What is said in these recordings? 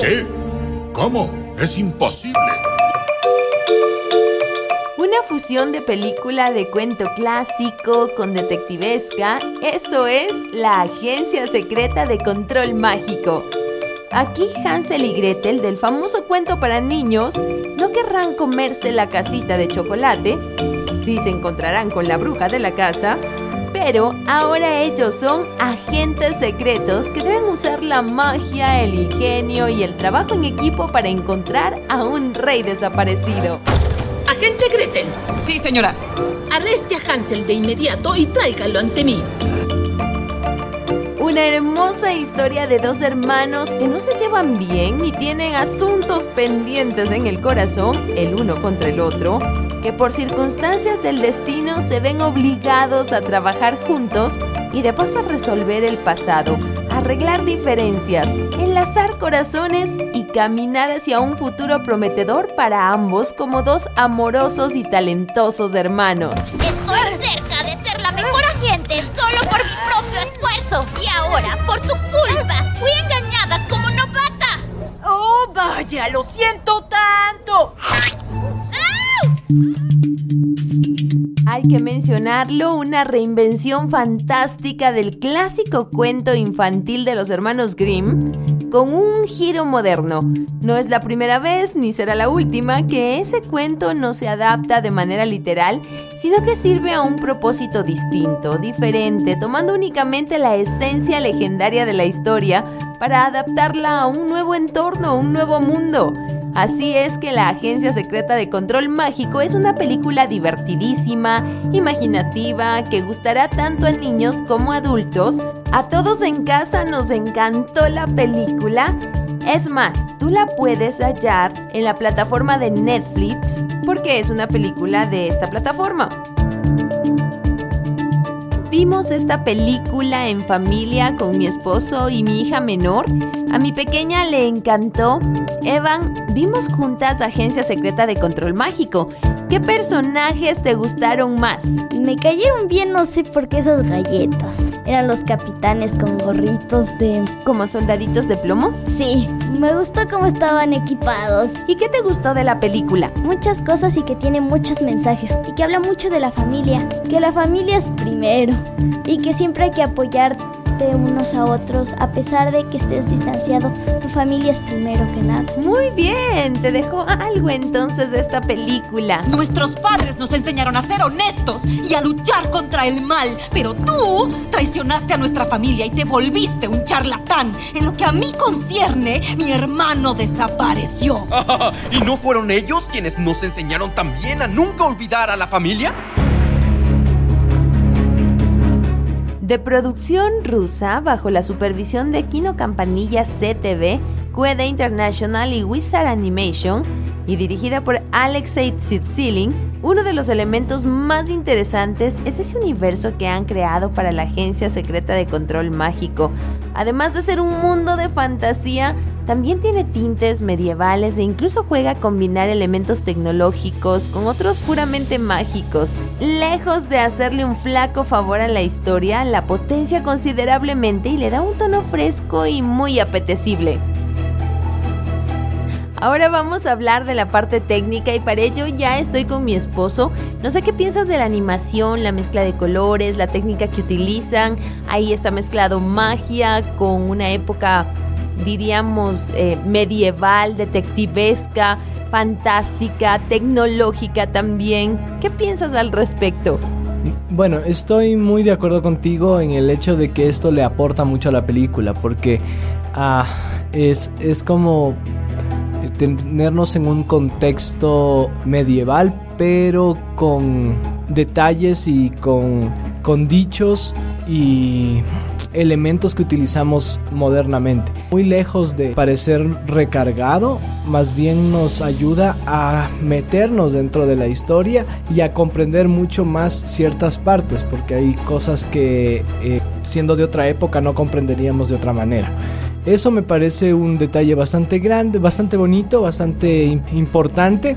¿Qué? ¿Cómo? Es imposible. Una fusión de película de cuento clásico con detectivesca, eso es la Agencia Secreta de Control Mágico. Aquí Hansel y Gretel del famoso cuento para niños no querrán comerse la casita de chocolate, sí se encontrarán con la bruja de la casa, pero ahora ellos son agentes secretos que deben usar la magia, el ingenio y el trabajo en equipo para encontrar a un rey desaparecido. Agente Gretel. Sí, señora. Arreste a Hansel de inmediato y tráigalo ante mí. Una hermosa historia de dos hermanos que no se llevan bien ni tienen asuntos pendientes en el corazón, el uno contra el otro, que por circunstancias del destino se ven obligados a trabajar juntos y de paso a resolver el pasado, arreglar diferencias, enlazar corazones y caminar hacia un futuro prometedor para ambos como dos amorosos y talentosos hermanos. Estoy cerca de ser la mejor agente solo por mi propio esfuerzo y ahora por tu culpa fui engañada como novata. ¡Oh, vaya! ¡Lo siento tanto! Hay que mencionarlo, una reinvención fantástica del clásico cuento infantil de los hermanos Grimm con un giro moderno. No es la primera vez ni será la última que ese cuento no se adapta de manera literal, sino que sirve a un propósito distinto, diferente, tomando únicamente la esencia legendaria de la historia para adaptarla a un nuevo entorno, un nuevo mundo. Así es que la Agencia Secreta de Control Mágico es una película divertidísima, imaginativa, que gustará tanto a niños como a adultos. A todos en casa nos encantó la película. Es más, tú la puedes hallar en la plataforma de Netflix porque es una película de esta plataforma. Vimos esta película en familia con mi esposo y mi hija menor. A mi pequeña le encantó. Evan, vimos juntas Agencia Secreta de Control Mágico. ¿Qué personajes te gustaron más? Me cayeron bien, no sé por qué esas galletas. Eran los capitanes con gorritos de... ¿Como soldaditos de plomo? Sí, me gustó cómo estaban equipados. ¿Y qué te gustó de la película? Muchas cosas y que tiene muchos mensajes. Y que habla mucho de la familia. Que la familia es primero. Y que siempre hay que apoyarte unos a otros a pesar de que estés distanciado. Tu familia es primero que nada. Muy bien, te dejó algo entonces de esta película. Nuestros padres nos enseñaron a ser honestos y a luchar contra el mal, pero tú traicionaste a nuestra familia y te volviste un charlatán. En lo que a mí concierne, mi hermano desapareció. ¿Y no fueron ellos quienes nos enseñaron también a nunca olvidar a la familia? De producción rusa bajo la supervisión de Kino Campanilla CTV, Queda International y Wizard Animation, y dirigida por Alexei Tsitsilin, uno de los elementos más interesantes es ese universo que han creado para la Agencia Secreta de Control Mágico. Además de ser un mundo de fantasía, también tiene tintes medievales e incluso juega a combinar elementos tecnológicos con otros puramente mágicos. Lejos de hacerle un flaco favor a la historia, la potencia considerablemente y le da un tono fresco y muy apetecible. Ahora vamos a hablar de la parte técnica y para ello ya estoy con mi esposo. No sé qué piensas de la animación, la mezcla de colores, la técnica que utilizan. Ahí está mezclado magia con una época, diríamos, eh, medieval, detectivesca, fantástica, tecnológica también. ¿Qué piensas al respecto? Bueno, estoy muy de acuerdo contigo en el hecho de que esto le aporta mucho a la película porque ah, es, es como tenernos en un contexto medieval, pero con detalles y con, con dichos y elementos que utilizamos modernamente. Muy lejos de parecer recargado, más bien nos ayuda a meternos dentro de la historia y a comprender mucho más ciertas partes, porque hay cosas que eh, siendo de otra época no comprenderíamos de otra manera. Eso me parece un detalle bastante grande, bastante bonito, bastante importante.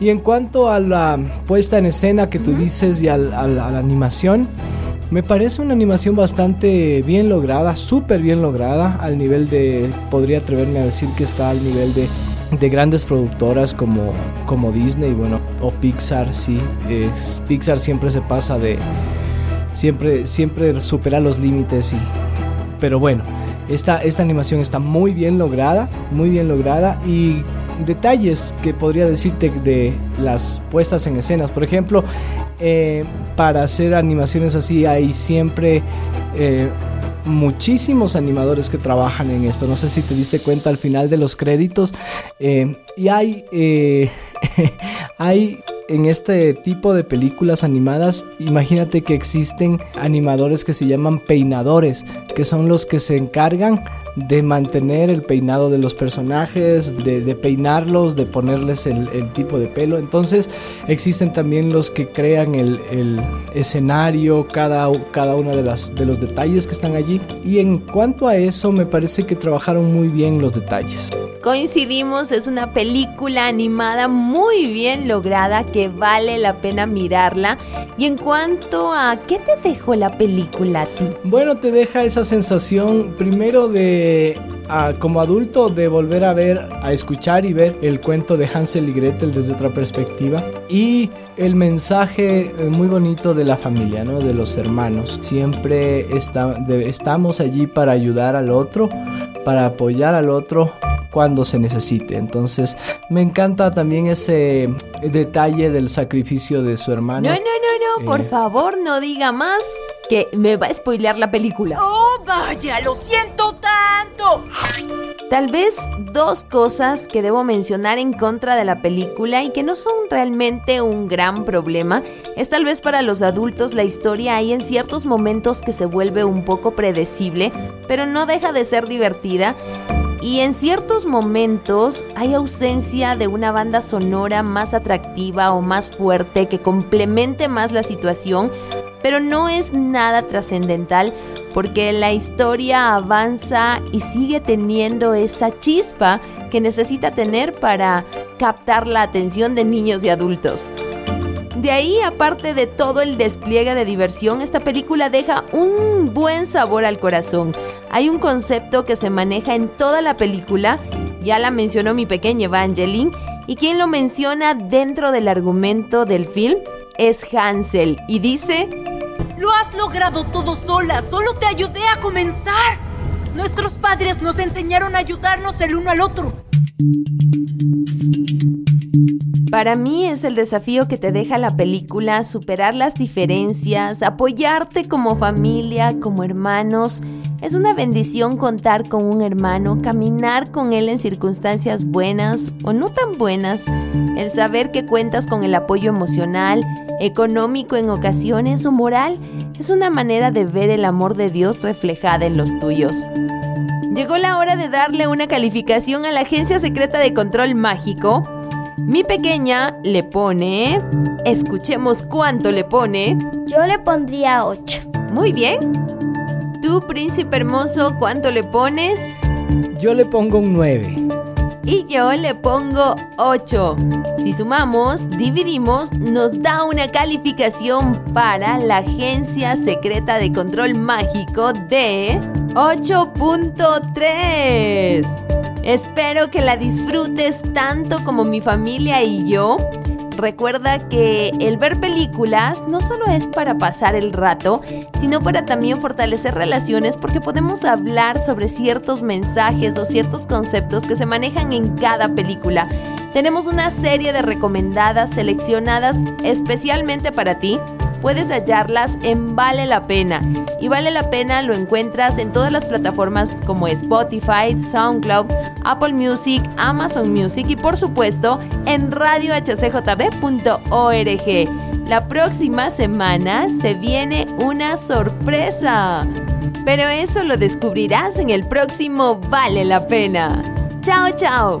Y en cuanto a la puesta en escena que tú dices y a la animación, Me parece una animación bastante bien lograda, súper bien lograda, al nivel de, podría atreverme a decir que está al nivel de, de grandes productoras como, como Disney, bueno, o Pixar, sí. Pixar siempre se pasa de, siempre, siempre supera los límites y, pero bueno. Esta, esta animación está muy bien lograda, muy bien lograda y detalles que podría decirte de las puestas en escenas. Por ejemplo, eh, para hacer animaciones así hay siempre eh, muchísimos animadores que trabajan en esto. No sé si te diste cuenta al final de los créditos. Eh, y hay, hay en este tipo de películas animadas, imagínate que existen animadores que se llaman peinadores, que son los que se encargan de mantener el peinado de los personajes, de, peinarlos, de ponerles el, tipo de pelo. Entonces existen también los que crean el, escenario, cada, cada uno de, de los detalles que están allí. Y en cuanto a eso, me parece que trabajaron muy bien los detalles. Coincidimos, es una película animada muy bien lograda que vale la pena mirarla. Y en cuanto a qué te dejó la película a ti? Bueno, te deja esa sensación primero de como adulto de volver a ver, a escuchar y ver el cuento de Hansel y Gretel desde otra perspectiva y el mensaje eh, muy bonito de la familia, ¿no? de los hermanos. Siempre estamos allí para ayudar al otro, para apoyar al otro cuando se necesite. Entonces me encanta también ese detalle del sacrificio de su hermano. No, no, no, no, por eh, favor no diga más que me va a spoilear la película. ¡Oh, vaya! ¡Lo siento tanto! Tal vez dos cosas que debo mencionar en contra de la película y que no son realmente un gran problema es tal vez para los adultos la historia hay en ciertos momentos que se vuelve un poco predecible, pero no deja de ser divertida y en ciertos momentos hay ausencia de una banda sonora más atractiva o más fuerte que complemente más la situación, pero no es nada trascendental porque la historia avanza y sigue teniendo esa chispa que necesita tener para captar la atención de niños y adultos. De ahí, aparte de todo el despliegue de diversión, esta película deja un buen sabor al corazón. Hay un concepto que se maneja en toda la película, ya la mencionó mi pequeña Evangeline, y quien lo menciona dentro del argumento del film es Hansel, y dice... Lo has logrado todo sola, solo te ayudé a comenzar. Nuestros padres nos enseñaron a ayudarnos el uno al otro. Para mí es el desafío que te deja la película, superar las diferencias, apoyarte como familia, como hermanos. Es una bendición contar con un hermano, caminar con él en circunstancias buenas o no tan buenas, el saber que cuentas con el apoyo emocional, económico en ocasiones o moral, es una manera de ver el amor de Dios reflejada en los tuyos. Llegó la hora de darle una calificación a la Agencia Secreta de Control Mágico mi pequeña le pone... Escuchemos cuánto le pone. Yo le pondría 8. Muy bien. ¿Tú, príncipe hermoso, cuánto le pones? Yo le pongo un 9. Y yo le pongo 8. Si sumamos, dividimos, nos da una calificación para la Agencia Secreta de Control Mágico de 8.3. Espero que la disfrutes tanto como mi familia y yo. Recuerda que el ver películas no solo es para pasar el rato, sino para también fortalecer relaciones porque podemos hablar sobre ciertos mensajes o ciertos conceptos que se manejan en cada película. Tenemos una serie de recomendadas seleccionadas especialmente para ti puedes hallarlas en Vale la Pena. Y Vale la Pena lo encuentras en todas las plataformas como Spotify, SoundCloud, Apple Music, Amazon Music y por supuesto en radiohcjb.org. La próxima semana se viene una sorpresa. Pero eso lo descubrirás en el próximo Vale la Pena. Chao, chao.